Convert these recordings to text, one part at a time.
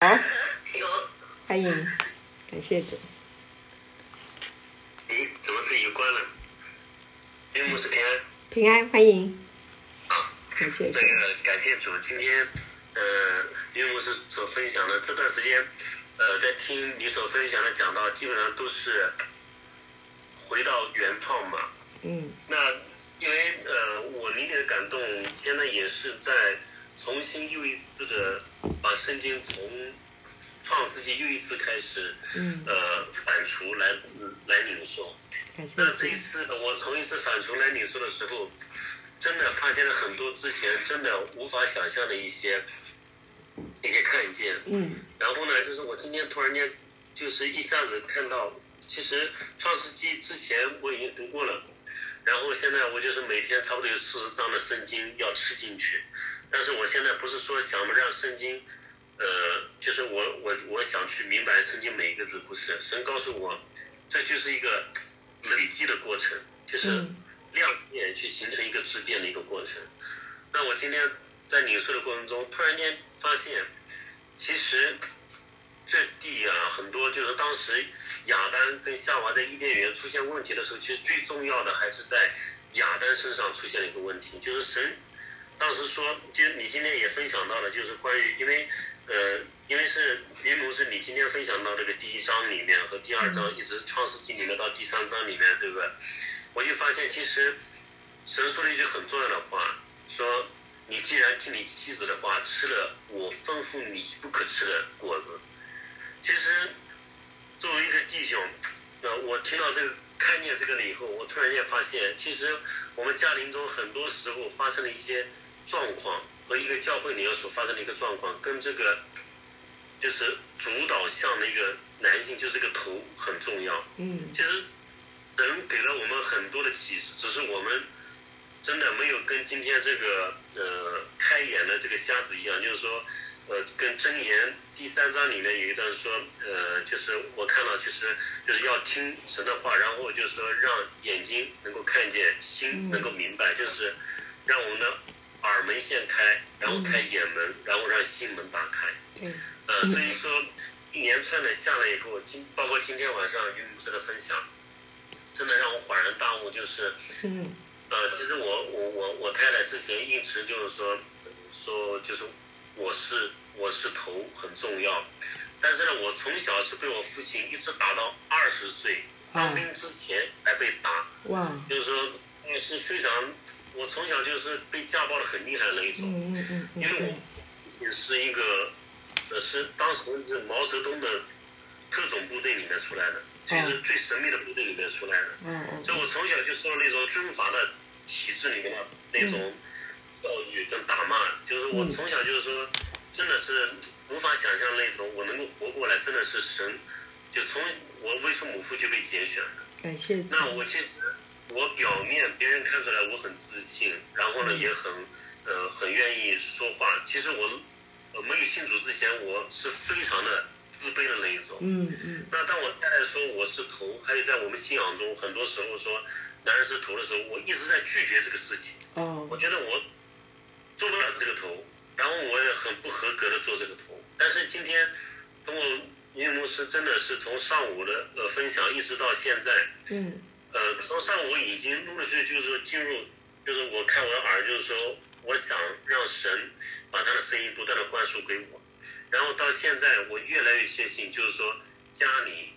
好，有，欢迎，感谢主。咦，怎么自己关了？因为牧师平安平安，欢迎，啊，感谢主那。个感谢主，今天呃，因为牧师所分享的这段时间，呃，在听你所分享的讲到，基本上都是回到原创嘛。嗯那因为呃，我理解的感动，现在也是在重新又一次的把圣经从创世纪又一次开始嗯，呃反刍来来领受。那这一。次我从一次反刍来领受的时候，真的发现了很多之前真的无法想象的一些一些看见。嗯然后呢，就是我今天突然间就是一下子看到，其实创世纪之前我已经读过了，然后现在我就是每天差不多有四十章的圣经要吃进去，但是我现在不是说想让圣经，呃，就是我我我想去明白圣经每一个字，不是神告诉我，这就是一个累积的过程，就是嗯量变去形成一个质变的一个过程。那我今天在领受的过程中，突然间发现，其实这地啊，很多就是当时亚当跟夏娃在伊甸园出现问题的时候，其实最重要的还是在亚当身上出现了一个问题，就是神当时说，就你今天也分享到了，就是关于因为呃，因为是因为是你今天分享到这个第一章里面和第二章，一直创世纪里面到第三章里面，对不对我就发现其实神说了一句很重要的话，说你既然听你妻子的话，吃了我吩咐你不可吃的果子。其实作为一个弟兄，呃，我听到这个看见这个了以后，我突然间发现，其实我们家庭中很多时候发生了一些状况和一个教会里面所发生的一个状况，跟这个就是主导向的一个男性，就是这个头很重要。嗯其实人给了我们很多的启示，只是我们真的没有跟今天这个呃开眼的这个瞎子一样，就是说，呃，跟箴言第三章里面有一段说，呃，就是我看到就是就是要听神的话，然后就是说让眼睛能够看见，心能够明白，就是让我们的耳门先开，然后开眼门，然后让心门打开。对，呃，所以说一连串的下来以后，今包括今天晚上于牧师的分享，真的让我恍然大悟，就是嗯呃，其实我我我我太太之前一直就是说说就是我是我是头很重要，但是呢，我从小是被我父亲一直打到二十岁当兵之前还被打，哇，就是说也是非常，我从小就是被家暴的很厉害的那一种。嗯嗯嗯嗯因为我嗯父亲是一个，呃，是当时是毛泽东的特种部队里面出来的，就是最神秘的部队里面出来的。嗯所以我从小就受到那种军阀的体制里面的那种教育跟打骂，就是我嗯从小就是说，真的是无法想象那种我能够活过来，真的是神，就从我未出母腹就被拣选了。感谢。那我其实我表面别人看出来我很自信，然后呢嗯也很呃很愿意说话。其实我呃没有信主之前，我是非常的自卑的那一种。嗯嗯那当我太太说我是头，还有在我们信仰中，很多时候说男人是头的时候，我一直在拒绝这个事情。哦我觉得我做不了这个头，然后我也很不合格的做这个头。但是今天通过云牧师真的是从上午的呃分享一直到现在，嗯呃，从上午已经陆陆续续就是说进入，就是我看我的耳，就是说我想让神把他的声音不断的灌输给我，然后到现在我越来越确信，就是说家里，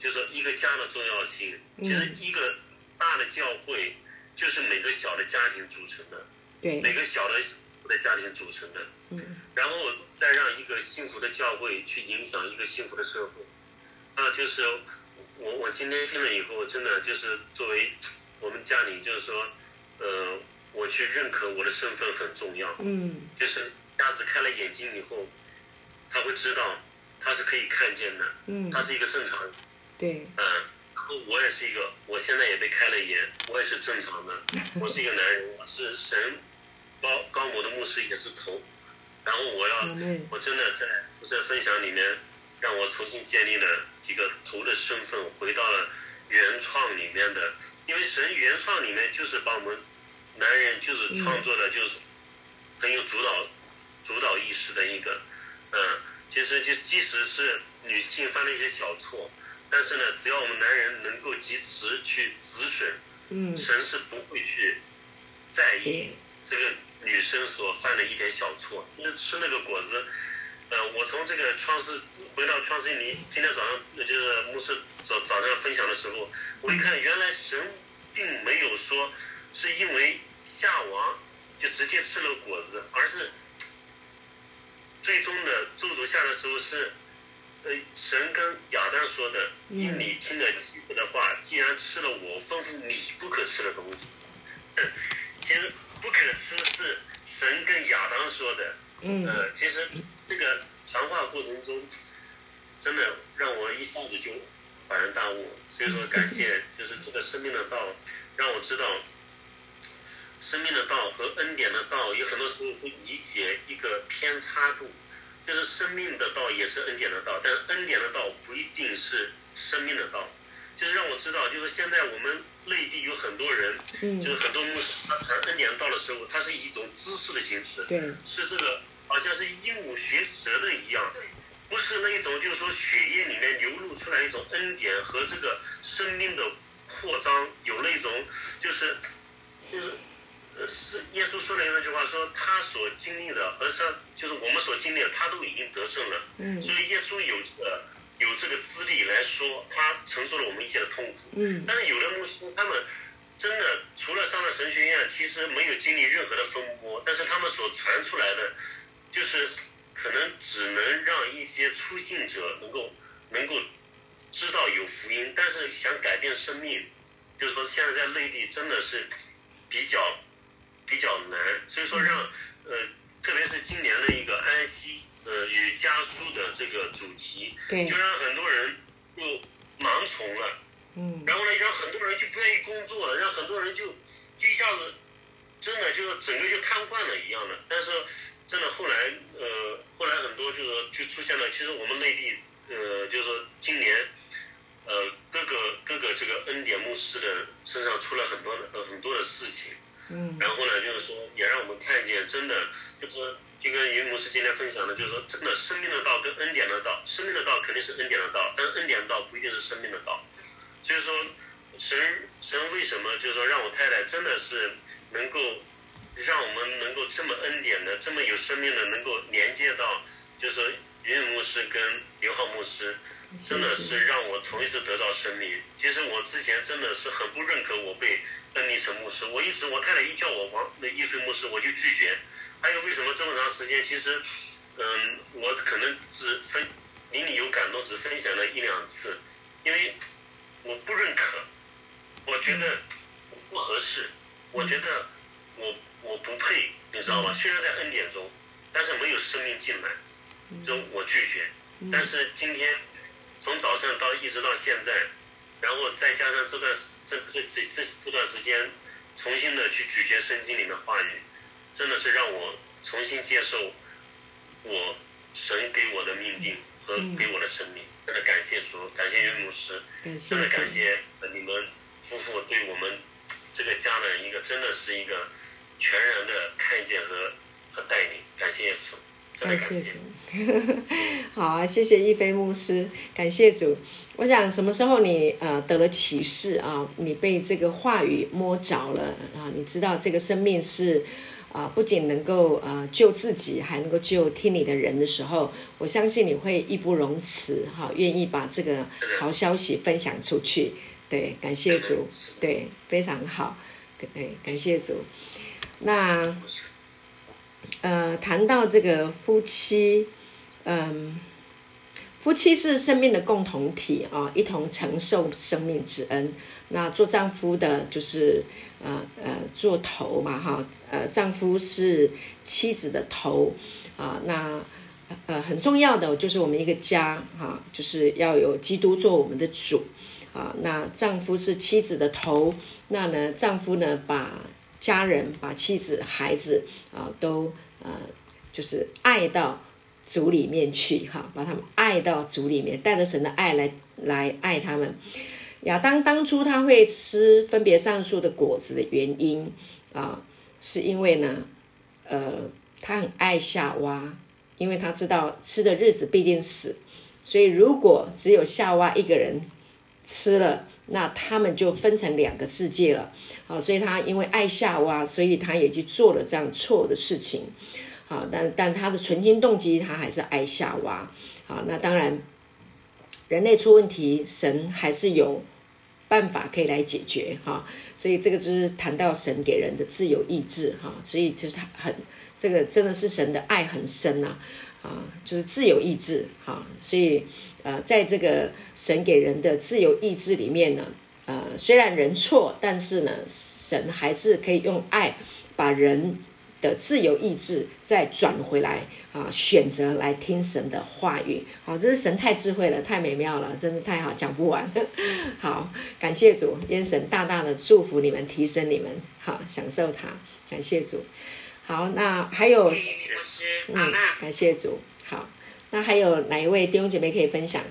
就是说一个家的重要性，其实一个大的教会就是每个小的家庭组成的，对每，个小的的家庭组成的，嗯。然后再让一个幸福的教会去影响一个幸福的社会，啊，就是我我今天听了以后，真的就是作为我们家里，就是说，呃，我去认可我的身份很重要，嗯。就是鸭子开了眼睛以后，他会知道他是可以看见的，嗯。他是一个正常人，对，嗯，然后我也是一个，我现在也被开了眼，我也是正常的，我是一个男人，我是神高高某的牧师，也是头，然后我要，我真的在不是分享里面，让我重新建立了一个头的身份，回到了原创里面的，因为神原创里面就是把我们男人就是创作的，就是很有主导主导意识的一个，嗯、其实就即使是女性犯了一些小错，但是呢，只要我们男人能够及时去止损，嗯，神是不会去在意，这个女生所犯的一点小错。就是吃那个果子，呃，我从这个创世回到创世纪，今天早上呃就是牧师早早上分享的时候，我一看，原来神并没有说是因为夏娃就直接吃了果子，而是最终的咒诅下的时候是，呃，神跟亚当说的，嗯因你听了的话，既然吃了我吩咐你不可吃的东西，其实不可吃是神跟亚当说的，嗯呃，其实这个传话过程中，真的让我一下子就恍然大悟。所以说，感谢 就是这个生命的道，让我知道生命的道和恩典的道有很多时候会理解一个偏差度，就是生命的道也是恩典的道，但恩典的道不一定是生命的道。就是让我知道，就是现在我们内地有很多人，嗯就是很多牧师他谈恩典道的时候，他是以一种知识的形式，对，是这个好像是鹦鹉学舌的一样，不是那一种就是说血液里面流露出来一种恩典和这个生命的扩张，有那种就是就是呃是耶稣说的那句话说他所经历的和上就是我们所经历的，他都已经得胜了，嗯所以耶稣有这个有这个资历来说，他承受了我们一切的痛苦。嗯但是有的牧师他们真的除了上了神学院，其实没有经历任何的风波，但是他们所传出来的，就是可能只能让一些出信者能够能够知道有福音，但是想改变生命，就是说现在在内地真的是比较比较难，所以说让呃，特别是今年的一个安息呃与家书的这个主题，对就，让很多人又盲从了。嗯然后呢，让很多人就不愿意工作了，让很多人就就一下子真的就是整个就瘫痪了一样的。但是真的后来呃，后来很多就是就出现了，其实我们内地呃，就是说今年呃各个各个这个恩典牧师的身上出了很多的呃很多的事情。嗯然后呢，就是说也让我们看见，真的就是说，就跟云牧师今天分享的，就是说，真的生命的道跟恩典的道，生命的道肯定是恩典的道，但恩典的道不一定是生命的道。所以说，神神为什么就是说让我太太真的是能够让我们能够这么恩典的、这么有生命的，能够连接到，就是说云牧师跟刘浩牧师，真的是让我头一次得到生命。其实我之前真的是很不认可我被恩利成牧师，我一直我太太一叫我王那易水牧师，我就拒绝。还有为什么这么长时间？其实，嗯，我可能只分邻里有感动，只分享了一两次，因为我不认可，我觉得不合适，我觉得我我不配，你知道吗？虽然在恩典中，但是没有生命进来，就我拒绝。但是今天从早上到一直到现在，然后再加上这段时这这这这这段时间，重新的去咀嚼圣经里的话语，真的是让我重新接受我神给我的命定和给我的生命。真的感谢主，感谢袁牧师，真的感，谢呃你们夫妇对我们这个家的一个真的是一个全然的看见和和带领，感谢耶稣，真的感谢感谢。主。好啊，谢谢一菲牧师，感谢主。我想什么时候你呃得了启示啊，你被这个话语摸着了啊，你知道这个生命是啊、不仅能够呃救自己，还能够救听你的人的时候，我相信你会义不容辞哈、愿意把这个好消息分享出去。对，感谢主，对，非常好，对，感谢主。那呃，谈到这个夫妻，嗯，夫妻是生命的共同体啊，一同承受生命之恩。那做丈夫的，就是呃呃做头嘛哈，呃丈夫是妻子的头啊。那呃很重要的就是我们一个家哈、就是要有基督做我们的主啊。那丈夫是妻子的头，那呢丈夫呢把家人、把妻子、孩子啊都呃就是爱到主里面去哈，把他们爱到主里面，带着神的爱来来爱他们。亚当当初他会吃分别上树的果子的原因啊，是因为呢，呃，他很爱夏娃因为他知道吃的日子必定死，所以如果只有夏娃一个人吃了，那他们就分成两个世界了。好，所以他因为爱夏娃，所以他也去做了这样错的事情。好，但但他的存心动机，他还是爱夏娃。好，那当然，人类出问题，神还是有办法可以来解决。哈，所以这个就是谈到神给人的自由意志。哈，所以就是他很这个真的是神的爱很深呐。啊，就是自由意志。哈，所以呃，在这个神给人的自由意志里面呢。呃，虽然人错，但是呢，神还是可以用爱把人的自由意志再转回来啊，选择来听神的话语。好，这是神太智慧了，太美妙了，真的太好，讲不完。好，感谢主，愿神大大的祝福你们，提升你们，好，享受它。感谢主。好，那还有，嗯，感谢主。好，那还有哪一位弟兄姐妹可以分享？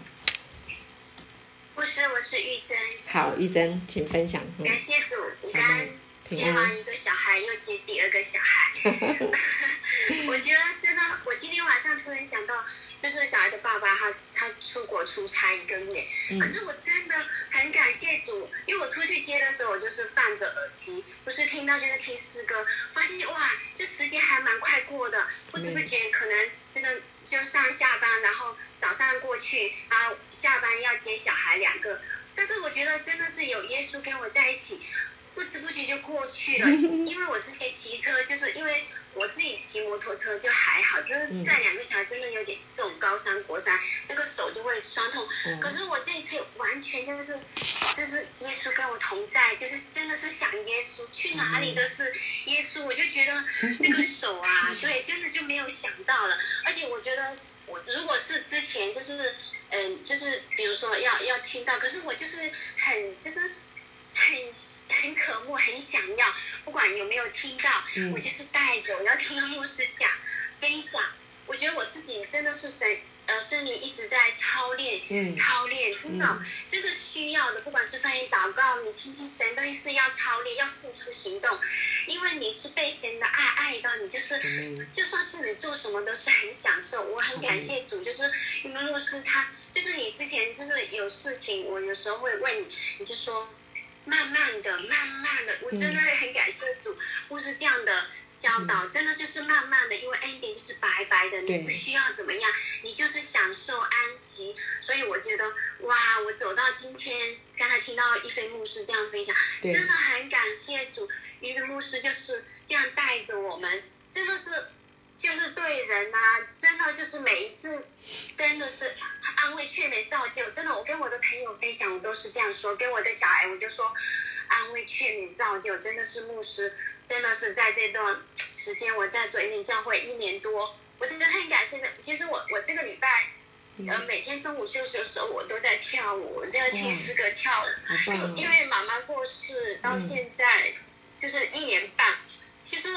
不是，我是玉珍。好，玉珍，请分享。感谢主，你刚接完一个小孩，又接第二个小孩。我觉得真的，我今天晚上突然想到，就是小孩的爸爸，他他出国出差一个月，可是我真的很感谢主，因为我出去接的时候，我就是放着耳机，不是听到就是听诗歌，发现哇，这时间还蛮快过的，不知不觉可能真的。就上下班，然后早上过去，然后下班要接小孩两个。但是我觉得真的是有耶稣跟我在一起，不知不觉就过去了。因为我之前骑车，就是因为。我自己骑摩托车就还好，就是在两个小孩真的有点重，高山过山，那个手就会酸痛。可是我这一次完全就是，就是耶稣跟我同在，就是真的是想耶稣，去哪里都是耶稣，我就觉得 那个手啊，对，真的就没有想到了。而且我觉得，我如果是之前就是，嗯，就是比如说要要听到，可是我就是很就是很。很渴慕，很想要，不管有没有听到，我就是带着我要听到牧师讲分享。我觉得我自己真的是神，呃，圣灵一直在操练，嗯操练，真的，真的需要的。不管是翻译祷告，你亲近神都是要操练，要付出行动，因为你是被神的爱爱到，你就是，就算是你做什么都是很享受。我很感谢主，就是因为牧师他，就是你之前就是有事情，我有时候会问你，你就说。慢慢的，慢慢的，我真的很感谢主，牧师这样的教导，真的就是慢慢的，因为 ending 就是白白的，你不需要怎么样，你就是享受安息。所以我觉得，哇，我走到今天，刚才听到一菲牧师这样分享，真的很感谢主，一飞牧师就是这样带着我们，真的是。就是对人呐，真的就是每一次，真的是安慰劝勉造就。真的，我跟我的朋友分享，我都是这样说。跟我的小孩，我就说，安慰劝勉造就，真的是牧师，真的是在这段时间，我在做一年教会一年多，我真的很感谢的。其实我我这个礼拜，呃，每天中午休息的时候，我都在跳舞，我在听诗歌跳舞。因为妈妈过世到现在就是一年半，其实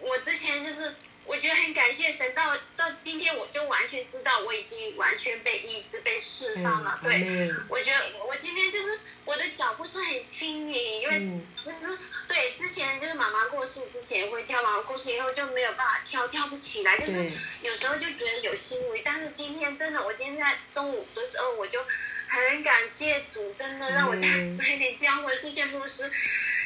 我之前就是。我觉得很感谢神，到到今天我就完全知道我已经完全被医治、被释放了。对，我觉得我今天就是我的脚步是很轻盈，因为其实对之前就是妈妈过世之前会跳，妈妈过世以后就没有办法跳，跳不起来，就是有时候就觉得有心无力。但是今天真的，我今天在中午的时候我就很感谢主，真的让我在做一点教会，谢谢牧师，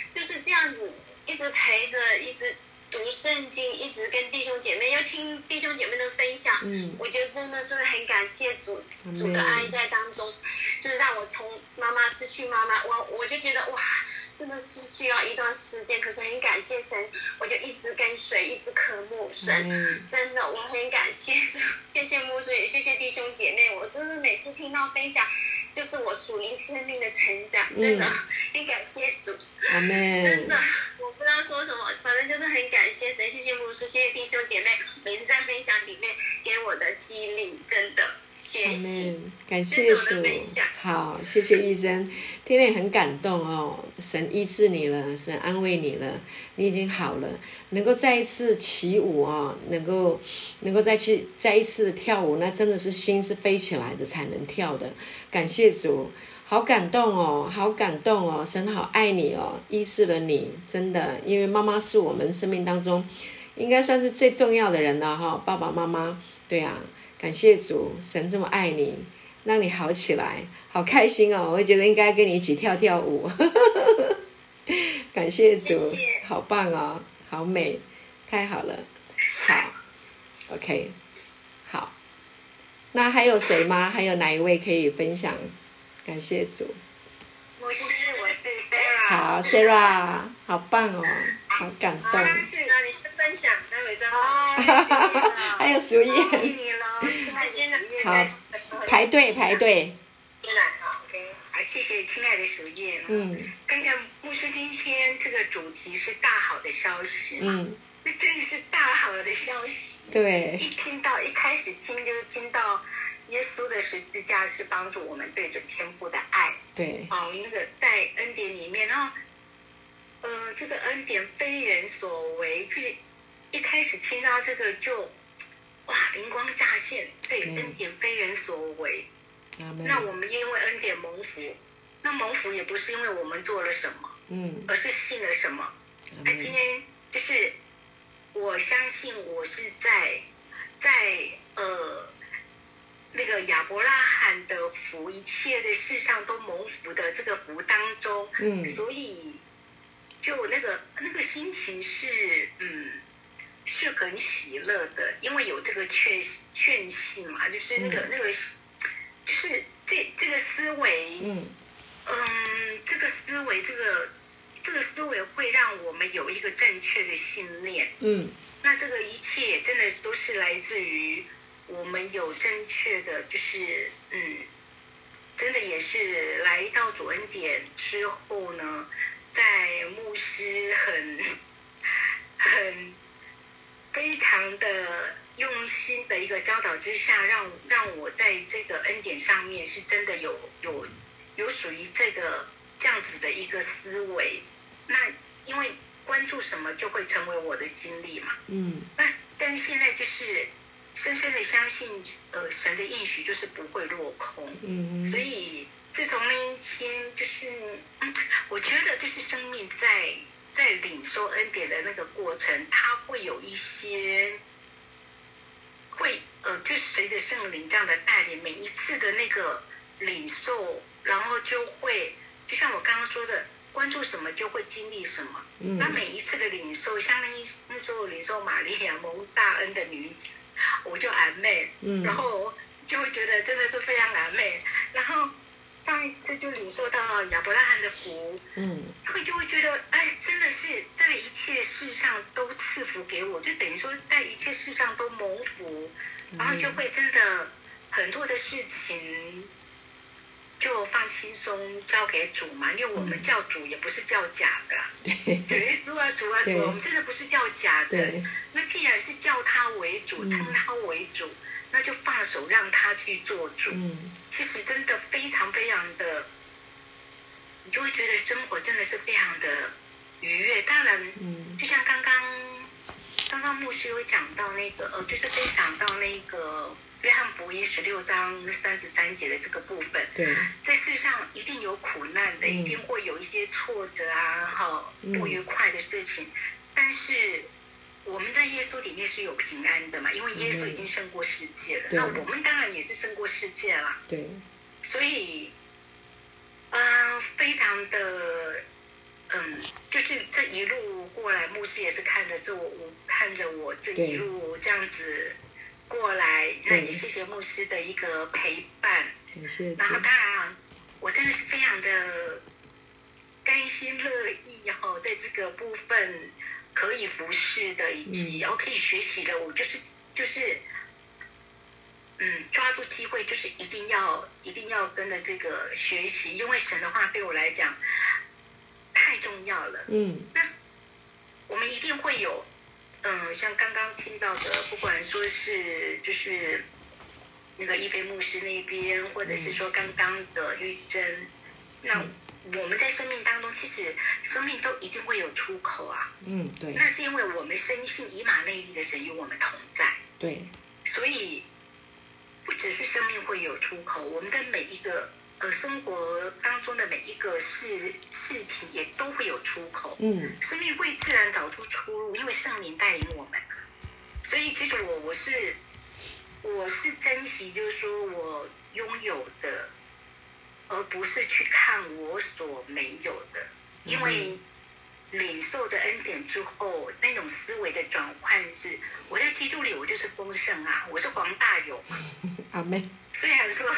就是这样子一直陪着，一直。读圣经，一直跟弟兄姐妹要听弟兄姐妹的分享，嗯，我觉得真的是很感谢主，主的爱在当中，就是让我从妈妈失去妈妈，我我就觉得哇，真的是需要一段时间，可是很感谢神，我就一直跟随，一直渴慕神，真的我很感谢主，谢谢牧师，也谢谢弟兄姐妹，我真的每次听到分享，就是我属灵生命的成长，真的很感谢主，真的。我不知道说什么，反正就是很感谢神，谢谢牧师，谢谢弟兄姐妹，每次在分享里面给我的激励，真的学习，感谢主，好，谢谢医生，天天很感动哦，神医治你了，神安慰你了，你已经好了，能够再一次起舞哦，能够能够再去再一次跳舞，那真的是心是飞起来的才能跳的，感谢主。好感动哦，好感动哦，神好爱你哦，医治了你，真的，因为妈妈是我们生命当中应该算是最重要的人了哈，爸爸妈妈，对啊，感谢主，神这么爱你，让你好起来，好开心哦，我觉得应该跟你一起跳跳舞，感谢主，好棒哦，好美，太好了，好，OK，好，那还有谁吗？还有哪一位可以分享？感谢主。我是我是 Sarah。好，Sarah，好棒哦，好感动。那你先分享，待会再哦，还有鼠叶。恭喜你喽！好，排队排队。进来好，OK。好，谢谢亲爱的鼠叶。嗯。跟着牧师今天这个主题是大好的消息。嗯。这真的是大好的消息。对。一听到一开始听就听到。耶稣的十字架是帮助我们对准天父的爱，对，哦，那个在恩典里面，然后，呃，这个恩典非人所为，就是一开始听到这个就，哇，灵光乍现，对，恩典非人所为，那我们因为恩典蒙福，那蒙福也不是因为我们做了什么，嗯，而是信了什么，那今天就是，我相信我是在，在呃。那个亚伯拉罕的福，一切的世上都蒙福的这个福当中，嗯，所以就那个那个心情是嗯是很喜乐的，因为有这个确确信嘛，就是那个那个就是这这个思维，嗯嗯，这个思维这个这个思维会让我们有一个正确的信念，嗯，那这个一切真的都是来自于。我们有正确的，就是嗯，真的也是来到主恩典之后呢，在牧师很很非常的用心的一个教导之下，让让我在这个恩典上面是真的有有有属于这个这样子的一个思维。那因为关注什么就会成为我的经历嘛，嗯，那但现在就是。深深的相信，呃，神的应许就是不会落空。嗯所以自从那一天，就是，嗯，我觉得就是生命在在领受恩典的那个过程，他会有一些，会呃，就随着圣灵这样的带领，每一次的那个领受，然后就会，就像我刚刚说的，关注什么就会经历什么。嗯。那每一次的领受，相当于那时候领受玛利亚蒙大恩的女子。我就安妹，然后就会觉得真的是非常安妹，然后上一次就领受到亚伯拉罕的福，嗯，会就会觉得哎，真的是在一切事上都赐福给我，就等于说在一切事上都蒙福，然后就会真的很多的事情就放轻松交给主嘛，因为我们叫主也不是叫假的，主耶稣啊主啊 主，我们真的不是叫假的，那既然是叫他为主，称他为主，那就放手让他去做主。嗯，其实真的非常非常的，你就会觉得生活真的是非常的愉悦。当然，嗯，就像刚刚刚刚牧师有讲到那个，呃，就是分享到那个。约翰福音十六章三十三节的这个部分，对在世上一定有苦难的，一定会有一些挫折啊，哈，不愉快的事情。但是我们在耶稣里面是有平安的嘛，因为耶稣已经胜过世界了。那我们当然也是胜过世界了。对。所以，嗯，非常的，嗯，就是这一路过来，牧师也是看着这我，看着我这一路这样子。过来，那也谢谢牧师的一个陪伴。然后当然，我真的是非常的甘心乐意哈，在这个部分可以服侍的，以及然后可以学习的，我就是就是，嗯，抓住机会就是一定要一定要跟着这个学习，因为神的话对我来讲太重要了。嗯，那我们一定会有。嗯，像刚刚听到的，不管说是就是那个伊菲牧师那边，或者是说刚刚的玉珍，那我们在生命当中，其实生命都一定会有出口啊。嗯，对。那是因为我们深信以马内利的神与我们同在。对。所以不只是生命会有出口，我们的每一个呃，生活当中的每一个事事情也都会有出口，嗯，生命会自然找出出路，因为圣灵带领我们。所以其实我我是我是珍惜，就是说我拥有的，而不是去看我所没有的，因为领受的恩典之后，那种思维的转换是，我在基督里我就是丰盛啊，我是黄大有嘛，阿妹，虽然说。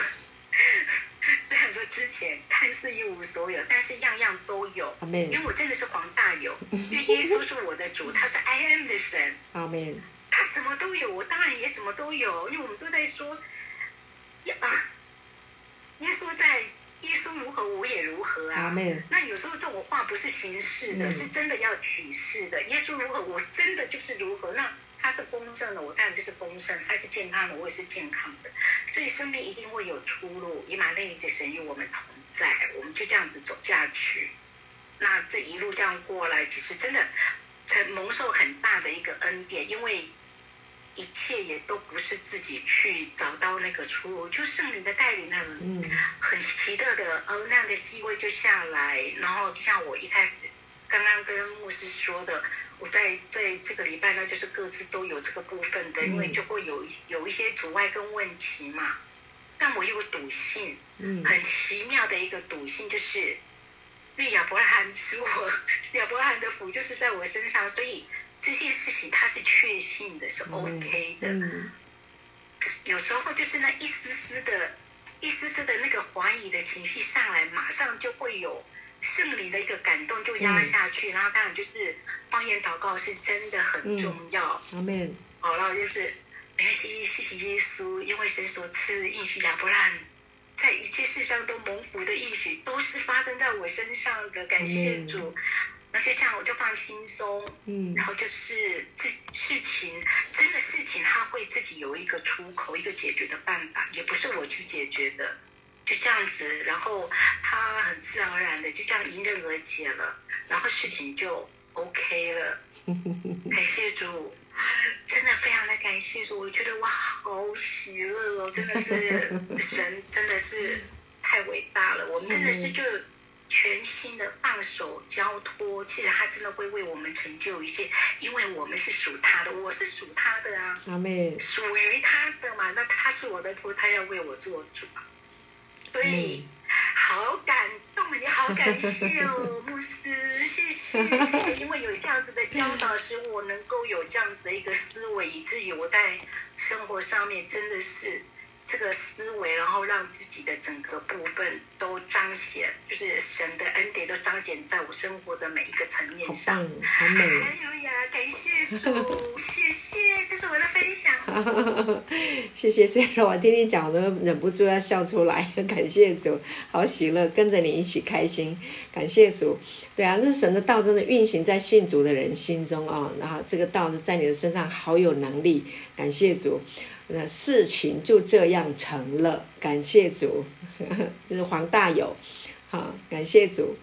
虽然说之前看似一无所有，但是样样都有。阿妹，因为我真的是黄大有，因为耶稣是我的主，他是 I am 的神。阿妹，他什么都有，我当然也什么都有。因为我们都在说，啊，耶稣在，耶稣如何，我也如何啊。那有时候这种话不是形式的，是真的要举世的。耶稣如何，我真的就是如何。那。他是丰盛的，我当然就是丰盛；他是健康的，我也是健康的。所以生命一定会有出路。以马内利的神与我们同在，我们就这样子走下去。那这一路这样过来，其实真的承蒙受很大的一个恩典，因为一切也都不是自己去找到那个出路，就圣灵的带领，那种很奇特的呃那样的机会就下来。然后像我一开始。刚刚跟牧师说的，我在在这个礼拜呢，就是各自都有这个部分的，因为就会有有一些阻碍跟问题嘛。但我有个笃信，嗯，很奇妙的一个笃信，就是因为亚伯拉罕是我 亚伯拉罕的福，就是在我身上，所以这些事情他是确信的，是 OK 的。有时候就是那一丝丝的、一丝丝的那个怀疑的情绪上来，马上就会有。圣灵的一个感动就压下去，然后当然就是方言祷告是真的很重要。阿门。好了，就是没关系，谢谢耶稣，因为神所赐应许亚伯拉罕在一切事上都蒙福的应许，都是发生在我身上的。感谢主，那就这样我就放轻松。嗯，然后就是事事情真的事情，他会自己有一个出口，一个解决的办法，也不是我去解决的。就这样子，然后他很自然而然的就这样迎刃而解了，然后事情就 OK 了。感谢主，真的非常的感谢主，我觉得哇，好喜乐哦，真的是 神真的是太伟大了，我们真的是就全新的放手交托，其实他真的会为我们成就一切，因为我们是属他的，我是属他的啊，阿妹，属于他的嘛，那他是我的托，他要为我做主啊。所以，好感动，也好感谢哦，牧师，谢谢谢谢，因为有这样子的教导，使我能够有这样子的一个思维，以至于我在生活上面真的是。这个思维，然后让自己的整个部分都彰显，就是神的恩典都彰显在我生活的每一个层面上。好美！哎呀，感谢主，谢谢，这是我的分享。谢谢 Sarah，我听你讲，我都忍不住要笑出来。感谢主，好喜乐，跟着你一起开心。感谢主，对啊，这神的道真的运行在信主的人心中啊，然后这个道是在你的身上好有能力。感谢主。那事情就这样成了，感谢主，这是黄大友，好，感谢主，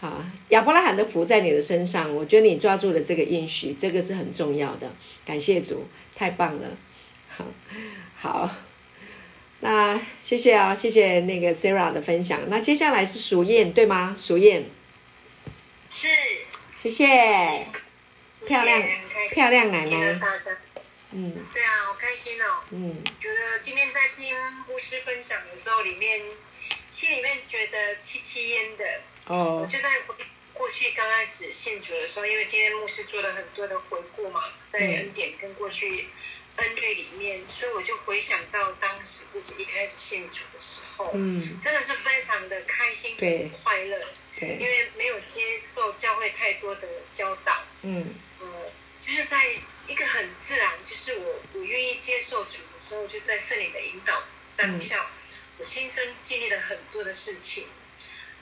好，亚伯拉罕的福在你的身上，我觉得你抓住了这个应许，这个是很重要的，感谢主，太棒了，好，好，那谢谢啊，谢谢那个 Sarah 的分享，那接下来是淑燕对吗？淑燕，是，谢谢，漂亮漂亮奶奶。嗯，对啊，好开心哦。嗯，觉得今天在听牧师分享的时候，里面心里面觉得凄凄焉的。哦。我就在过去刚开始信主的时候，因为今天牧师做了很多的回顾嘛，在恩典跟过去恩对里面，所以我就回想到当时自己一开始信主的时候，嗯，真的是非常的开心跟快乐。对。因为没有接受教会太多的教导。嗯。呃，就是在。一个很自然，就是我我愿意接受主的时候，就在圣灵的引导当下，我亲身经历了很多的事情，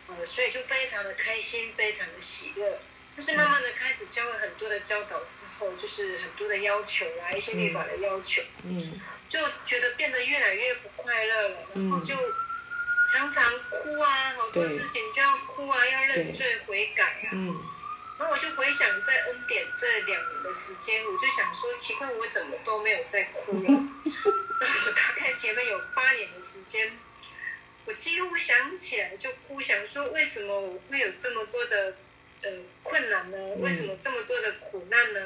呃，所以就非常的开心，非常的喜乐。但是慢慢的开始教了很多的教导之后，就是很多的要求啦，一些律法的要求，嗯，就觉得变得越来越不快乐了，然后就常常哭啊，好多事情就要哭啊，要认罪悔改啊。然后我就回想在恩典这两年的时间，我就想说奇怪，我怎么都没有在哭了。大概前面有八年的时间，我几乎想起来就哭，想说为什么我会有这么多的呃困难呢？为什么这么多的苦难呢？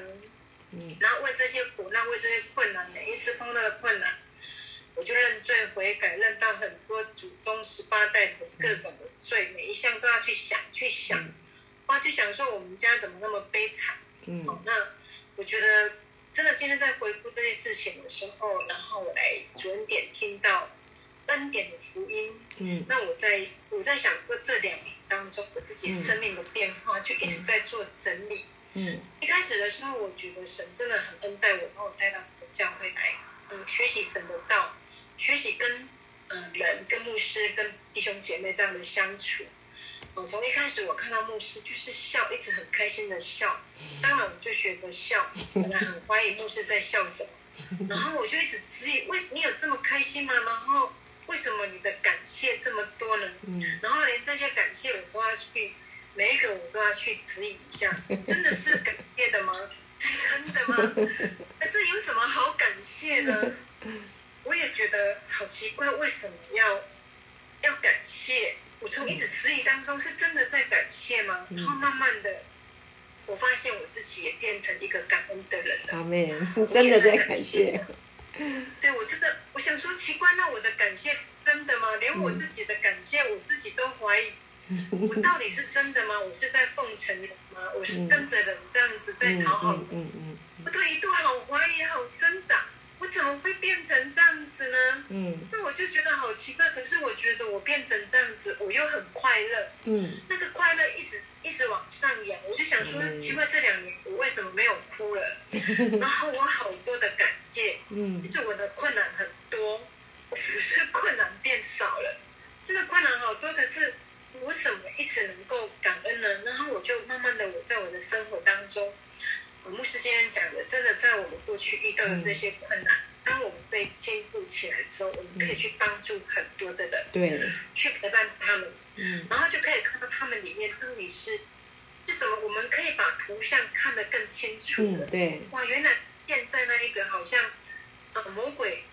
嗯，然后为这些苦难，为这些困难，每一次碰到的困难，我就认罪悔改，认到很多祖宗十八代的各种的罪，每一项都要去想，去想，哇，去想说我们家怎么那么悲惨？嗯，那我觉得真的今天在回顾这些事情的时候，然后我来准点听到恩典的福音。嗯，那我在我在想过这两年当中我自己生命的变化，就一直在做整理。嗯，一开始的时候，我觉得神真的很恩待我，把我带到这个教会来，嗯，学习神的道，学习跟嗯人、跟牧师、跟弟兄姐妹这样的相处。我从一开始我看到牧师就是笑，一直很开心的笑，当然我就学着笑，本来很怀疑牧师在笑什么，然后我就一直质疑：为你有这么开心吗？然后为什么你的感谢这么多呢？嗯，然后连这些感谢我都要去。每一个我都要去质疑一下，真的是感谢的吗？是真的吗？那这有什么好感谢的？我也觉得好奇怪，为什么要要感谢？我从一直迟疑当中，是真的在感谢吗？然后慢慢的，我发现我自己也变成一个感恩的人了。阿妹，真的在感谢。对我真的，我想说奇怪，那我的感谢是真的吗？连我自己的感谢，我自己都怀疑。我到底是真的吗？我是在奉承人吗？我是跟着人这样子在讨好人？我都一度好怀疑、好挣扎，我怎么会变成这样子呢？嗯，那我就觉得好奇怪。可是我觉得我变成这样子，我又很快乐。嗯，那个快乐一直一直往上扬。我就想说，奇怪，这两年我为什么没有哭了？然后我好多的感谢。嗯，就我的困难很多，我不是困难变少了，真的困难好多，可是。我怎么一直能够感恩呢？然后我就慢慢的，我在我的生活当中，牧师今天讲的，真的在我们过去遇到的这些困难，当我们被坚固起来之后，我们可以去帮助很多的人，对，去陪伴他们，嗯，然后就可以看到他们里面到底是是什么，我们可以把图像看得更清楚了，对，哇，原来现在那一个好像呃魔鬼。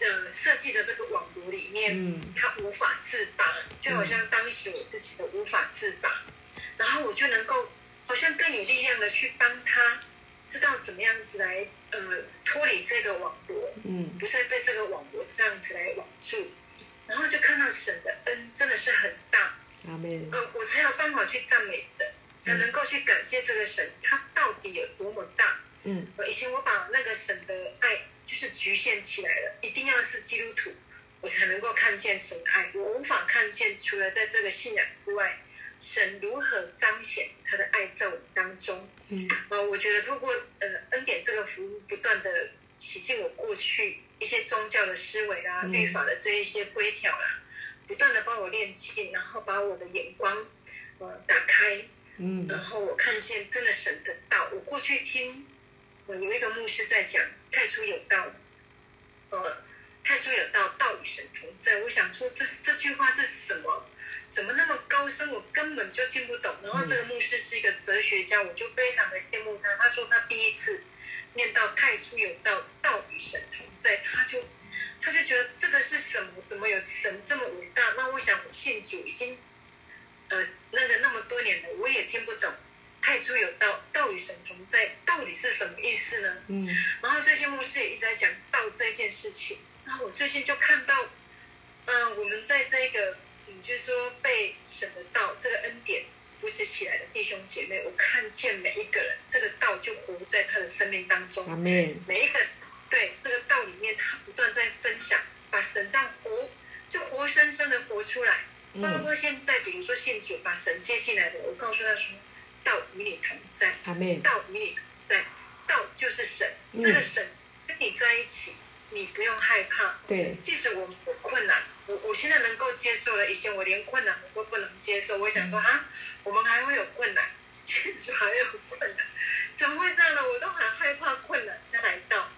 呃，设计的这个网络里面，嗯。他无法自拔，就好像当时我自己的无法自拔，然后我就能够好像更有力量的去帮他，知道怎么样子来呃脱离这个网络，嗯，不再被这个网络这样子来网住，然后就看到神的恩真的是很大，阿门。呃，我才有办法去赞美神，才能够去感谢这个神，他到底有多么大。嗯，以前我把那个神的爱。就是局限起来了，一定要是基督徒，我才能够看见神爱。我无法看见，除了在这个信仰之外，神如何彰显他的爱在我们当中。嗯，呃，我觉得如果呃恩典这个服务，不断的洗净我过去一些宗教的思维啊、律法的这一些规条啦，不断的帮我练气，然后把我的眼光呃打开。嗯，然后我看见真的神的道。我过去听。有一个牧师在讲“太初有道”，呃，“太初有道，道与神同在”。我想说，这这句话是什么？怎么那么高深？我根本就听不懂。然后这个牧师是一个哲学家，我就非常的羡慕他。他说他第一次念到“太初有道，道与神同在”，他就他就觉得这个是什么？怎么有神这么伟大？那我想，我信主已经呃那个那么多年了，我也听不懂。太初有道，道与神同在，到底是什么意思呢？嗯，然后最近牧师也一直在讲道这件事情。那我最近就看到，嗯，我们在这个，嗯，就是说被神的道这个恩典扶持起来的弟兄姐妹，我看见每一个人，这个道就活在他的生命当中。每一个对这个道里面，他不断在分享，把神这样活，就活生生的活出来。包括现在，比如说信主把神接进来的，我告诉他说。道与你同在，道与你同在，道就是神，这个神跟你在一起，你不用害怕。对，即使我们有困难，我我现在能够接受了，以前我连困难我都不能接受。我想说啊，我们还会有困难，现在还有困难，怎么会这样呢？我都很害怕困难再来到。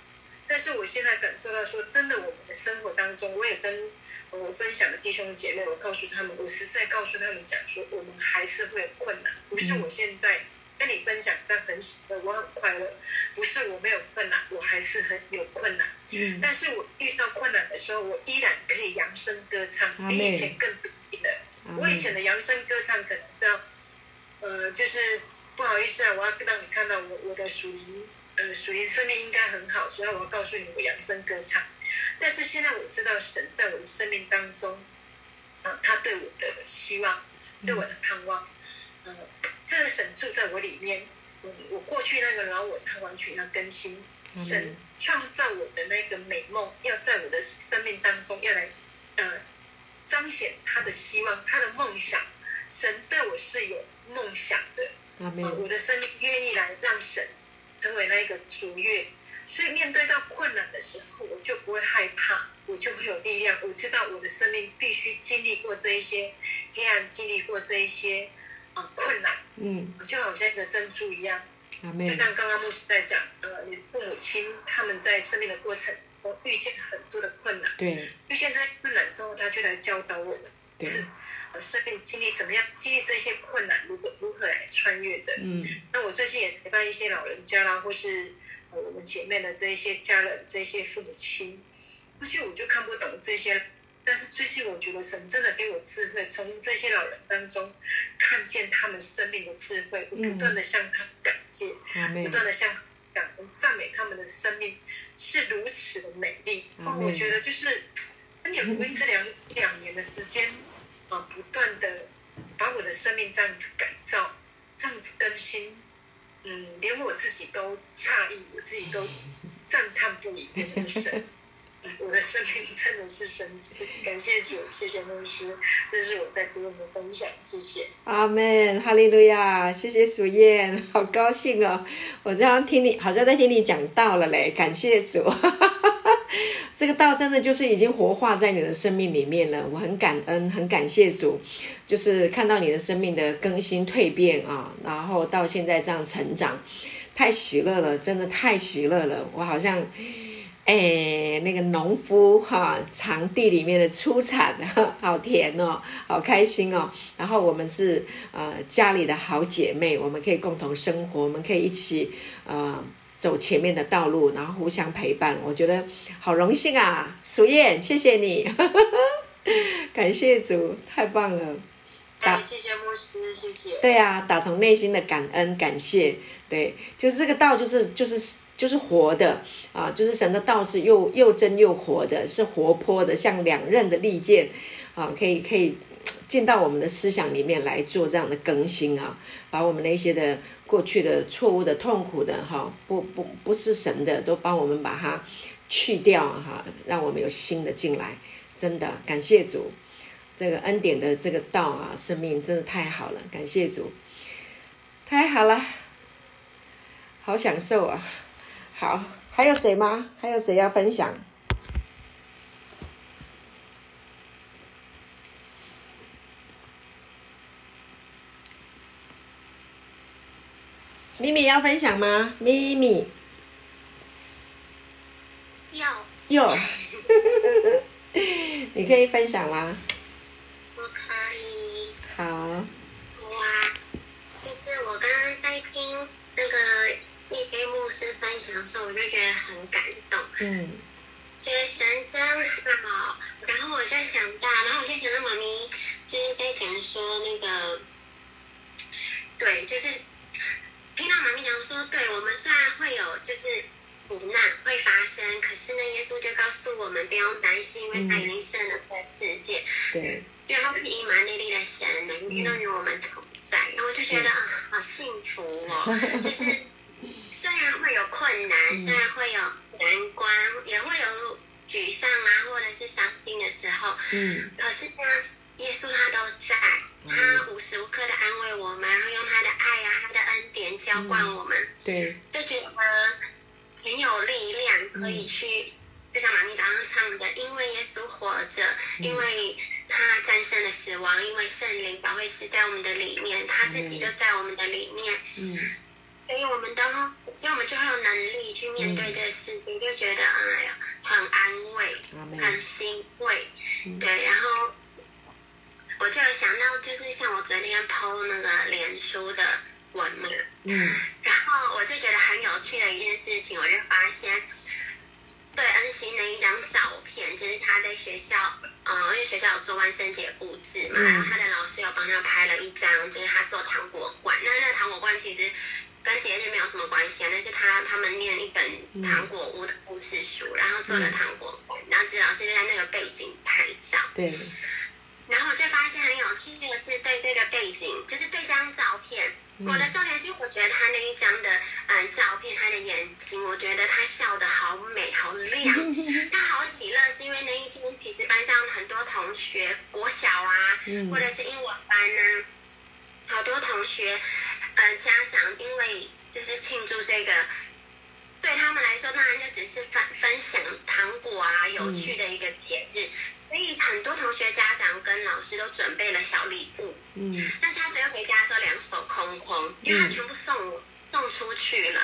但是我现在感受到说，真的，我们的生活当中，我也跟。我分享的弟兄姐妹，我告诉他们，我实在告诉他们讲说，我们还是会有困难，不是我现在跟你分享这样很喜乐，我很快乐。不是我没有困难，我还是很有困难。嗯，但是我遇到困难的时候，我依然可以扬声歌唱，比以前更努力的。我以前的扬声歌唱可能是要，呃，就是不好意思啊，我要让你看到我我的属灵，呃，属灵生命应该很好，所以我要告诉你我扬声歌唱。但是现在我知道神在我的生命当中，啊，他对我的希望，对我的盼望。这个神住在我里面，我，我过去那个老我，他完全要更新。神创造我的那个美梦，要在我的生命当中要来，呃，彰显他的希望，他的梦想。神对我是有梦想的，我的生命愿意来让神成为那个卓越。所以面对到困难的时候，我就不会害怕，我就会有力量。我知道我的生命必须经历过这一些黑暗，经历过这一些。困难，嗯，就好像一个珍珠一样，就像刚刚牧师在讲，呃，你父母亲他们在生命的过程中遇见很多的困难，对，遇见这些困难之后，他就来教导我们，是呃，生命经历怎么样，经历这些困难如何如何来穿越的。嗯，那我最近也陪伴一些老人家啦，或是呃我们姐妹的这一些家人，这些父母亲，过去我就看不懂这些。但是最近我觉得神真的给我智慧，从这些老人当中看见他们生命的智慧，我不断的向他感谢，不断的向感恩赞美他们的生命是如此的美丽。哦，我觉得就是恩典福音这两两年的时间啊，不断的把我的生命这样子改造，这样子更新，嗯，连我自己都诧异，我自己都赞叹不已的神。我的生命真的是神奇，感谢主，谢谢牧师，这是我在这边的分享，谢谢。阿门，哈利路亚，谢谢主燕，好高兴哦！我这样听你，好像在听你讲道了嘞，感谢主，这个道真的就是已经活化在你的生命里面了，我很感恩，很感谢主，就是看到你的生命的更新蜕变啊，然后到现在这样成长，太喜乐了，真的太喜乐了，我好像。哎，那个农夫哈，场地里面的出产，好甜哦，好开心哦。然后我们是呃家里的好姐妹，我们可以共同生活，我们可以一起呃走前面的道路，然后互相陪伴。我觉得好荣幸啊，苏燕，谢谢你，感谢主，太棒了。谢谢牧师，谢谢。对啊，打从内心的感恩感谢，对，就是这个道，就是就是。就是活的啊，就是神的道是又又真又活的，是活泼的，像两刃的利剑啊，可以可以进到我们的思想里面来做这样的更新啊，把我们那些的过去的错误的痛苦的哈，不不不是神的，都帮我们把它去掉哈，让我们有新的进来，真的感谢主，这个恩典的这个道啊，生命真的太好了，感谢主，太好了，好享受啊。好，还有谁吗？还有谁要分享？咪咪要分享吗？咪咪，要有，你可以分享啦。我可以。好。哇，就是我刚刚在听那个。一飞牧师分享的时候，我就觉得很感动。嗯，觉得神真好。然后我就想到，然后我就想到妈咪就是在讲说那个，对，就是听到妈咪讲说，对我们虽然会有就是苦难会发生，可是呢，耶稣就告诉我们不用担心，因为他已经胜了这个世界。对，因为他是以马内利的神，每天都与我们同在。然后我就觉得啊，好幸福哦，就是。虽然会有困难，虽然会有难关，也会有沮丧啊，或者是伤心的时候，嗯，可是呢，耶稣他都在，他无时无刻的安慰我们，然后用他的爱啊，他的恩典浇灌我们，对，就觉得很有力量，可以去，就像玛咪早上唱的，因为耶稣活着，因为他战胜了死亡，因为圣灵保卫师在我们的里面，他自己就在我们的里面，嗯。所以我们都，所以我们就会有能力去面对这个世界，就觉得哎呀，很安慰，很欣慰，对。然后我就有想到，就是像我昨天抛那个脸书的文嘛。嗯。然后我就觉得很有趣的一件事情，我就发现，对恩熙那一张照片，就是他在学校，嗯，因为学校有做万圣节布置嘛，然后他的老师有帮他拍了一张，就是他做糖果罐。那那个糖果罐其实跟节日没有什么关系啊，那是他他们念一本糖果屋的故事书，然后做了糖果罐，然后指老师就在那个背景拍照。对。然后我就发现很有趣的是，对这个背景，就是对这张照片，我的重点是，我觉得他那一张的嗯照片，他的眼睛，我觉得他笑得好美，好亮，他好喜乐，是因为那一天其实班上很多同学，国小啊，或者是英文班呢，好多同学，呃，家长因为就是庆祝这个。对他们来说，当然就只是分分享糖果啊，有趣的一个节日。所以很多同学、家长跟老师都准备了小礼物。嗯。但他昨天回家的时候两手空空，因为他全部送送出去了。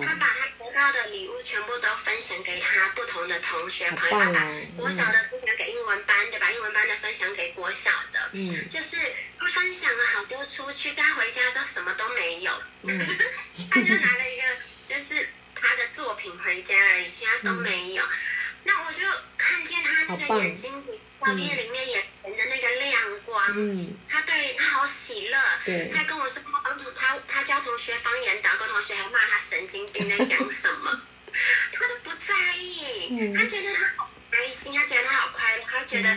他把他得到的礼物全部都分享给他不同的同学朋友，把国小的分享给英文班的，把英文班的分享给国小的。嗯。就是他分享了好多出去，他回家的时候什么都没有。他就拿了一个，就是。他的作品回家而已，其他都没有。那我就看见他那个眼睛画面里面眼前的那个亮光，他对他好喜乐。他跟我说他帮同他他教同学方言导，跟同学还骂他神经病在讲什么，他都不在意。他觉得他好开心，他觉得他好快乐，他觉得。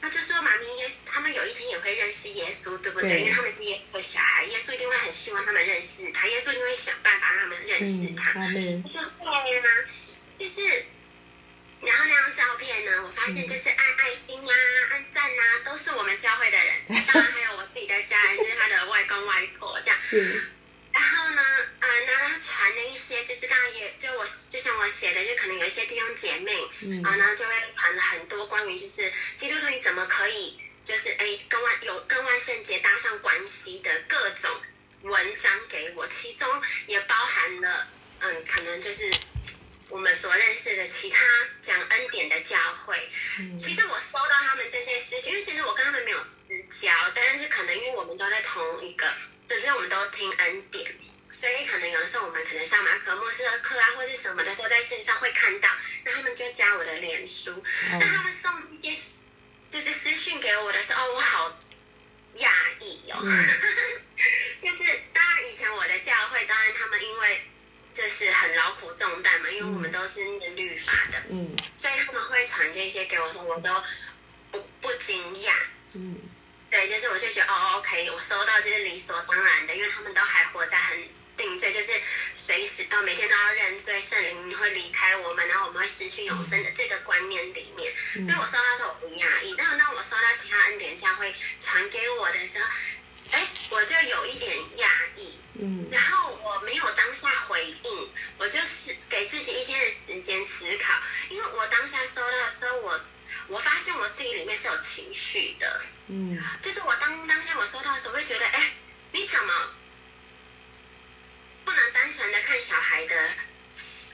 他就说：“妈咪，耶稣他们有一天也会认识耶稣，对不对？因为他们是耶稣小孩，耶稣一定会很希望他们认识他，耶稣一定会想办法让他们认识他。”他说：“对吗？就是，然后那张照片呢，我发现就是按爱心啊、按赞啊，都是我们教会的人，当然还有我自己的家人，就是他的外公外婆这样。”然后呢，呃，然后传了一些，就是当然也就我就像我写的，就可能有一些弟兄姐妹，啊，然后就会传了很多关于就是基督徒你怎么可以就是哎跟万有跟万圣节搭上关系的各种文章给我，其中也包含了嗯，可能就是我们所认识的其他讲恩典的教会。其实我收到他们这些私讯，因为其实我跟他们没有私交，但是可能因为我们都在同一个。只是我们都听恩典，所以可能有的时候我们可能上马可莫斯的课啊，或是什么的时候，在线上会看到，那他们就加我的脸书，那他们送这些就是私讯给我的时候，我好讶异哦。就是当然以前我的教会，当然他们因为就是很劳苦重担嘛，因为我们都是念律法的，嗯，所以他们会传这些给我，说我都不不惊讶，嗯。对，就是我就觉得哦，OK，我收到就是理所当然的，因为他们都还活在很定罪，就是随时哦每天都要认罪，圣灵会离开我们，然后我们会失去永生的这个观念里面，所以我收到时候我不讶异。但是当我收到其他恩典教会传给我的时候，哎，我就有一点压抑，嗯，然后我没有当下回应，我就是给自己一天的时间思考，因为我当下收到的时候我。我发现我自己里面是有情绪的，嗯，就是我当当下我收到的时候，会觉得，哎，你怎么不能单纯的看小孩的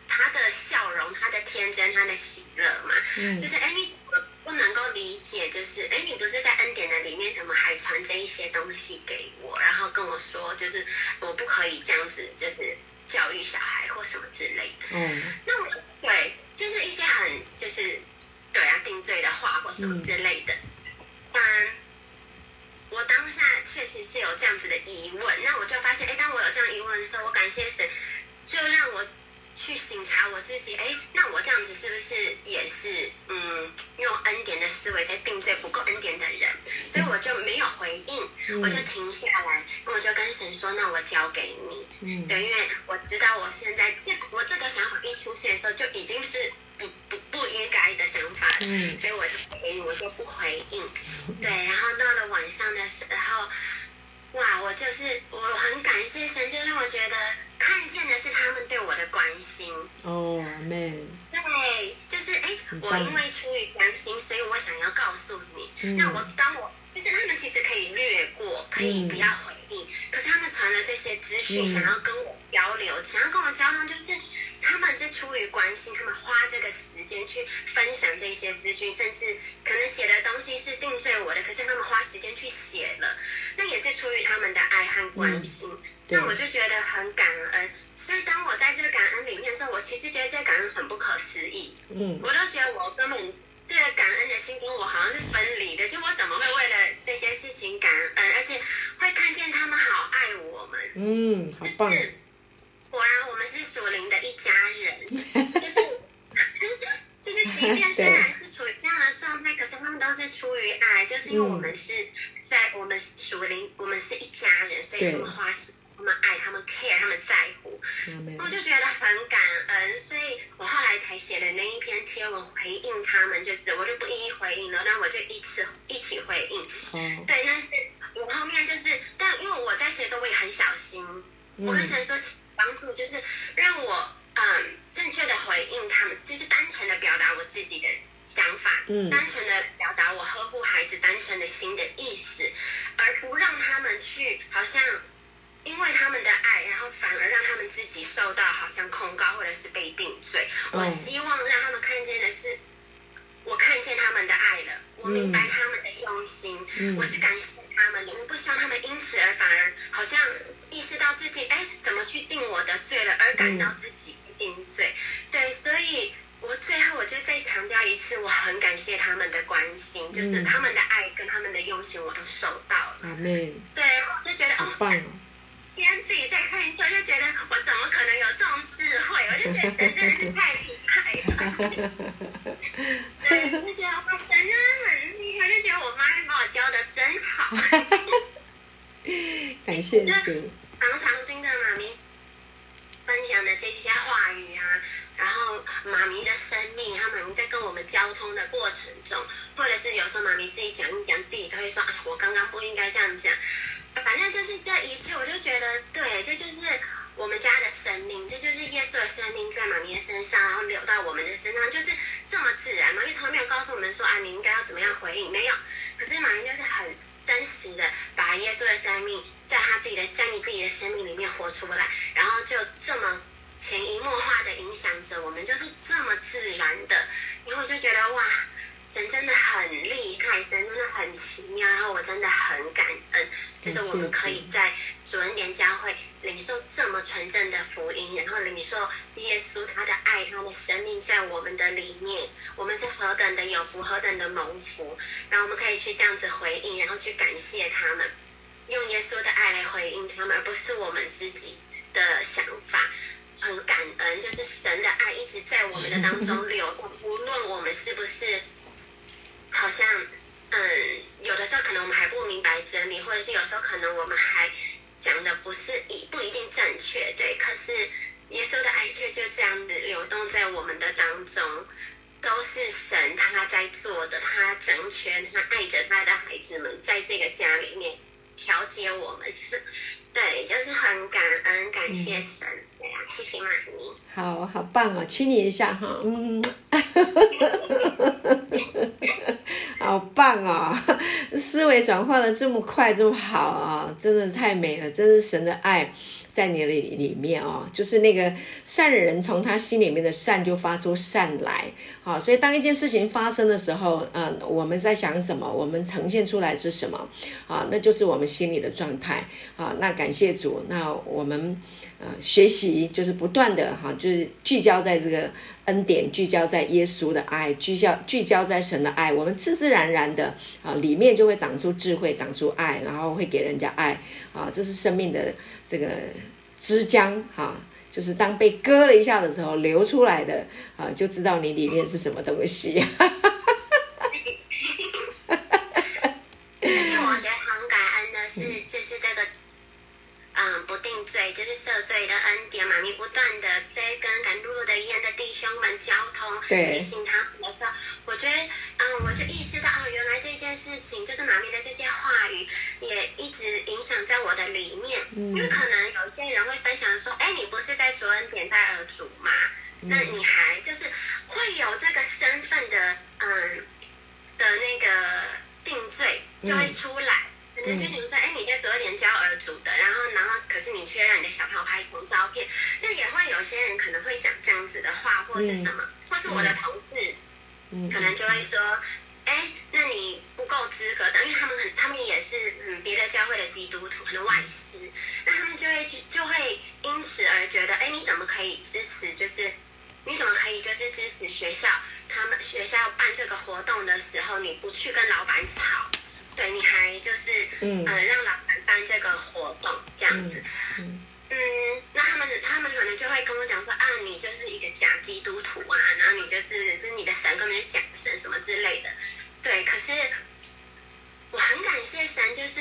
他的笑容、他的天真、他的喜乐嘛？嗯，就是哎，你不能够理解，就是哎，你不是在恩典的里面，怎么还传这一些东西给我？然后跟我说，就是我不可以这样子，就是教育小孩或什么之类的。嗯，那我对，就是一些很就是。对啊，定罪的话或什么之类的，嗯，我当下确实是有这样子的疑问，那我就发现，哎，当我有这样疑问的时候，我感谢神，就让我去醒察我自己，哎，那我这样子是不是也是，嗯，用恩典的思维在定罪不够恩典的人？所以我就没有回应，我就停下来，那我就跟神说，那我交给你，嗯，对，因为我知道我现在这我这个想法一出现的时候，就已经是。不不不应该的想法，嗯所以我我就不回应。对，然后到了晚上的时候，哇，我就是我很感谢神，就让我觉得看见的是他们对我的关心。哦，妹。对，就是哎，我因为出于关心，所以我想要告诉你。那我当我就是他们其实可以略过，可以不要回应，可是他们传了这些资讯，想要跟我交流，想要跟我交流，就是。他们是出于关心，他们花这个时间去分享这些资讯，甚至可能写的东西是定罪我的，可是他们花时间去写了，那也是出于他们的爱和关心。那我就觉得很感恩。所以当我在这个感恩里面的时候，我其实觉得这个感恩很不可思议。嗯，我都觉得我根本这个感恩的心跟我好像是分离的，就我怎么会为了这些事情感恩，而且会看见他们好爱我们。嗯，好棒。果然我们是属灵的一家人，就是就是，即便 虽然是处于这样的状态，可是他们都是出于爱，就是因为我们是在我们属灵，我们是一家人，所以他们花时，他们爱，他们 care，他们在乎，我就觉得很感恩，所以我后来才写的那一篇贴文回应他们，就是我就不一一回应了，那我就一次一起回应。嗯对，但是我后面就是，但因为我在写的时候我也很小心，我跟神说。帮助就是让我嗯正确的回应他们，就是单纯的表达我自己的想法，嗯，单纯的表达我呵护孩子单纯的心的意思，而不让他们去好像因为他们的爱，然后反而让他们自己受到好像控告或者是被定罪。我希望让他们看见的是，我看见他们的爱了，我明白他们的用心，我是感谢他们的，我不希望他们因此而反而好像。意识到自己哎，怎么去定我的罪了，而感到自己定罪，对，所以我最后我就再强调一次，我很感谢他们的关心，就是他们的爱跟他们的用心，我都收到了。阿妹，对，我就觉得哦，今天自己再看一次，我就觉得我怎么可能有这种智慧？我就觉得神真的是太厉害了。对，就觉得哇，神啊很厉害，就觉得我妈把我教的真好。感谢主。常常听着妈咪分享的这些话语啊，然后妈咪的生命，然后妈咪在跟我们交通的过程中，或者是有时候妈咪自己讲一讲，自己都会说：“啊，我刚刚不应该这样讲。”反正就是这一次，我就觉得，对，这就是我们家的生命，这就是耶稣的生命在妈咪的身上，然后流到我们的身上，就是这么自然。妈咪从来没有告诉我们说：“啊，你应该要怎么样回应？”没有。可是妈咪就是很真实的把耶稣的生命。在他自己的，在你自己的生命里面活出来，然后就这么潜移默化的影响着我们，就是这么自然的，然后就觉得哇。神真的很厉害，神真的很奇妙，然后我真的很感恩，就是我们可以在主恩年教会领受这么纯正的福音，然后领受耶稣他的爱，他的生命在我们的里面，我们是何等的有福，何等的蒙福，然后我们可以去这样子回应，然后去感谢他们，用耶稣的爱来回应他们，而不是我们自己的想法。很感恩，就是神的爱一直在我们的当中流动，无论我们是不是。好像，嗯，有的时候可能我们还不明白真理，或者是有时候可能我们还讲的不是一不一定正确，对。可是耶稣的爱却就这样子流动在我们的当中，都是神他在做的，他整全，他爱着他的孩子们，在这个家里面调节我们，对，就是很感恩，感谢神。谢谢妈咪，好好棒哦，亲你一下哈，嗯，好棒哦，思维转化的这么快这么好啊，真的太美了，真是神的爱。在你里里面哦，就是那个善人从他心里面的善就发出善来，好，所以当一件事情发生的时候，嗯，我们在想什么，我们呈现出来是什么，啊，那就是我们心里的状态，啊，那感谢主，那我们呃学习就是不断的哈，就是聚焦在这个恩典，聚焦在耶稣的爱，聚焦聚焦在神的爱，我们自自然然的啊里面就会长出智慧，长出爱，然后会给人家爱，啊，这是生命的。这个枝浆哈，就是当被割了一下的时候流出来的啊，就知道你里面是什么东西。而且我觉得很感恩的是，就是这个。嗯，不定罪就是赦罪的恩典妈咪不断的在跟赶路路的一样的弟兄们交通，提醒他们的时候，我觉得，嗯，我就意识到，哦，原来这件事情就是妈咪的这些话语，也一直影响在我的里面。因为可能有些人会分享说，哎，你不是在主恩典带儿主吗？那你还就是会有这个身份的，嗯，的那个定罪就会出来。可能就比如说，哎，你在昨天教儿组的，然后，然后，可是你却让你的小朋友拍一张照片，就也会有些人可能会讲这样子的话，或是什么，或是我的同事，可能就会说，哎，那你不够资格的，因为他们很，他们也是嗯别的教会的基督徒，可能外师，那他们就就会就会因此而觉得，哎，你怎么可以支持？就是你怎么可以就是支持学校他们学校办这个活动的时候，你不去跟老板吵，对，你还就是嗯让老板办这个活动这样子。嗯，那他们他们可能就会跟我讲说啊，你就是一个假基督徒啊，然后你就是就是你的神根本是假神什么之类的，对。可是我很感谢神，就是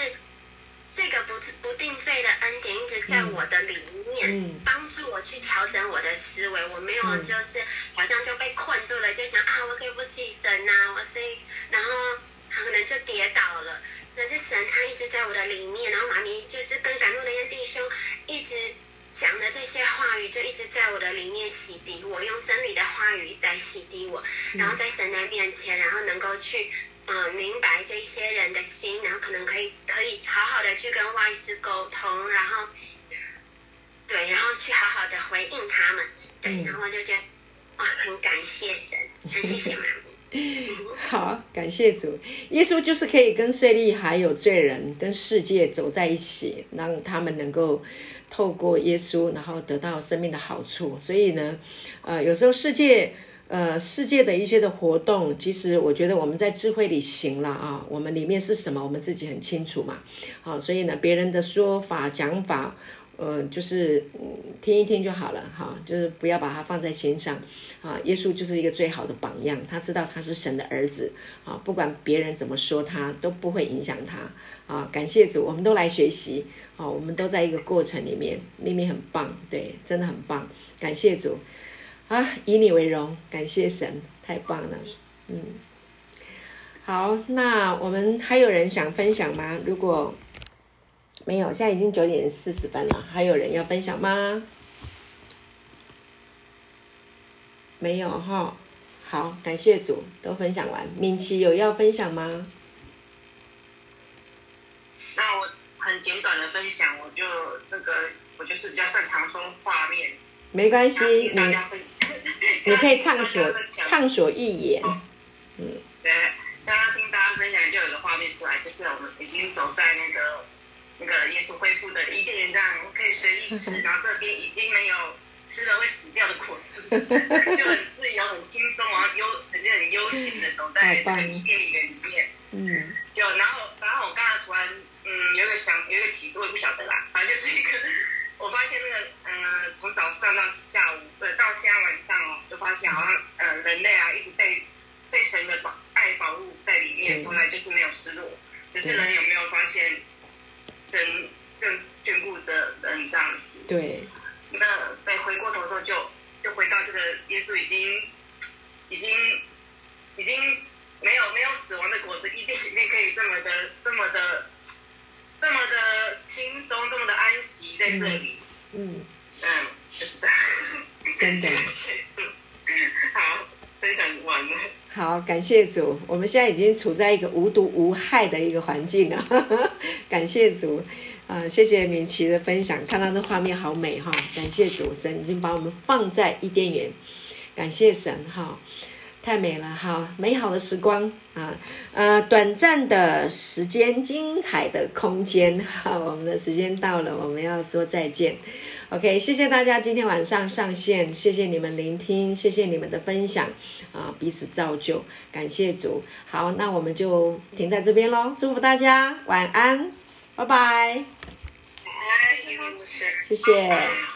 这个不不定罪的恩典一直在我的里面，帮助我去调整我的思维。我没有就是好像就被困住了，就想啊，我对不起神呐，我是，然后可能就跌倒了。那是神，他一直在我的里面，然后妈咪就是跟赶路的那弟兄一直讲的这些话语，就一直在我的里面洗涤我，用真理的话语在洗涤我，然后在神的面前，然后能够去嗯明白这些人的心，然后可能可以可以好好的去跟外师沟通，然后对，然后去好好的回应他们，对，然后就觉得哇，很感谢神，很谢谢妈咪。好，感谢主，耶稣就是可以跟税利还有罪人跟世界走在一起，让他们能够透过耶稣，然后得到生命的好处。所以呢，呃，有时候世界，呃，世界的一些的活动，其实我觉得我们在智慧里行了啊，我们里面是什么，我们自己很清楚嘛。好，所以呢，别人的说法讲法。呃，就是嗯，听一听就好了哈，就是不要把它放在心上啊。耶稣就是一个最好的榜样，他知道他是神的儿子啊，不管别人怎么说他都不会影响他啊。感谢主，我们都来学习啊，我们都在一个过程里面，秘密很棒，对，真的很棒。感谢主啊，以你为荣，感谢神，太棒了，嗯。好，那我们还有人想分享吗？如果。没有，现在已经九点四十分了，还有人要分享吗？没有哈，好，感谢主，都分享完。敏琪有要分享吗？那我很简短的分享，我就那个，我就是比较擅长说画面。没关系，你你可以畅所畅所欲言。嗯，对，刚刚听大家分享，就有个画面出来，就是我们已经走在那个。那个耶稣恢复的伊甸园这样可以随意吃，然后这边已经没有吃了会死掉的果子，就很自由、很轻松，然后悠很很悠闲的走在那个伊甸园里面。嗯，就然后然后我刚才突然嗯有一个想有一个启示，我也不晓得啦，反正就是一个我发现那个嗯从早上到下午对到现在晚上哦，就发现好像呃人类啊一直被被神的保爱保护在里面，从来就是没有失落，只是人有没有发现？神正眷顾的人这样子，对。那再回过头的时候，就就回到这个耶稣已经已经已经没有没有死亡的果子，一定里面可以这么的这么的这么的轻松，这么的安息在这里。嗯嗯，就是这样。真的。好，分享完了。好，感谢主，我们现在已经处在一个无毒无害的一个环境了。感谢主，啊，谢谢敏琪的分享，看到那画面好美哈。感谢主，神已经把我们放在伊甸园，感谢神哈，太美了哈，美好的时光啊，呃，短暂的时间，精彩的空间哈，我们的时间到了，我们要说再见。OK，谢谢大家今天晚上上线，谢谢你们聆听，谢谢你们的分享啊，彼此造就，感谢主。好，那我们就停在这边喽，祝福大家晚安，拜拜。谢谢。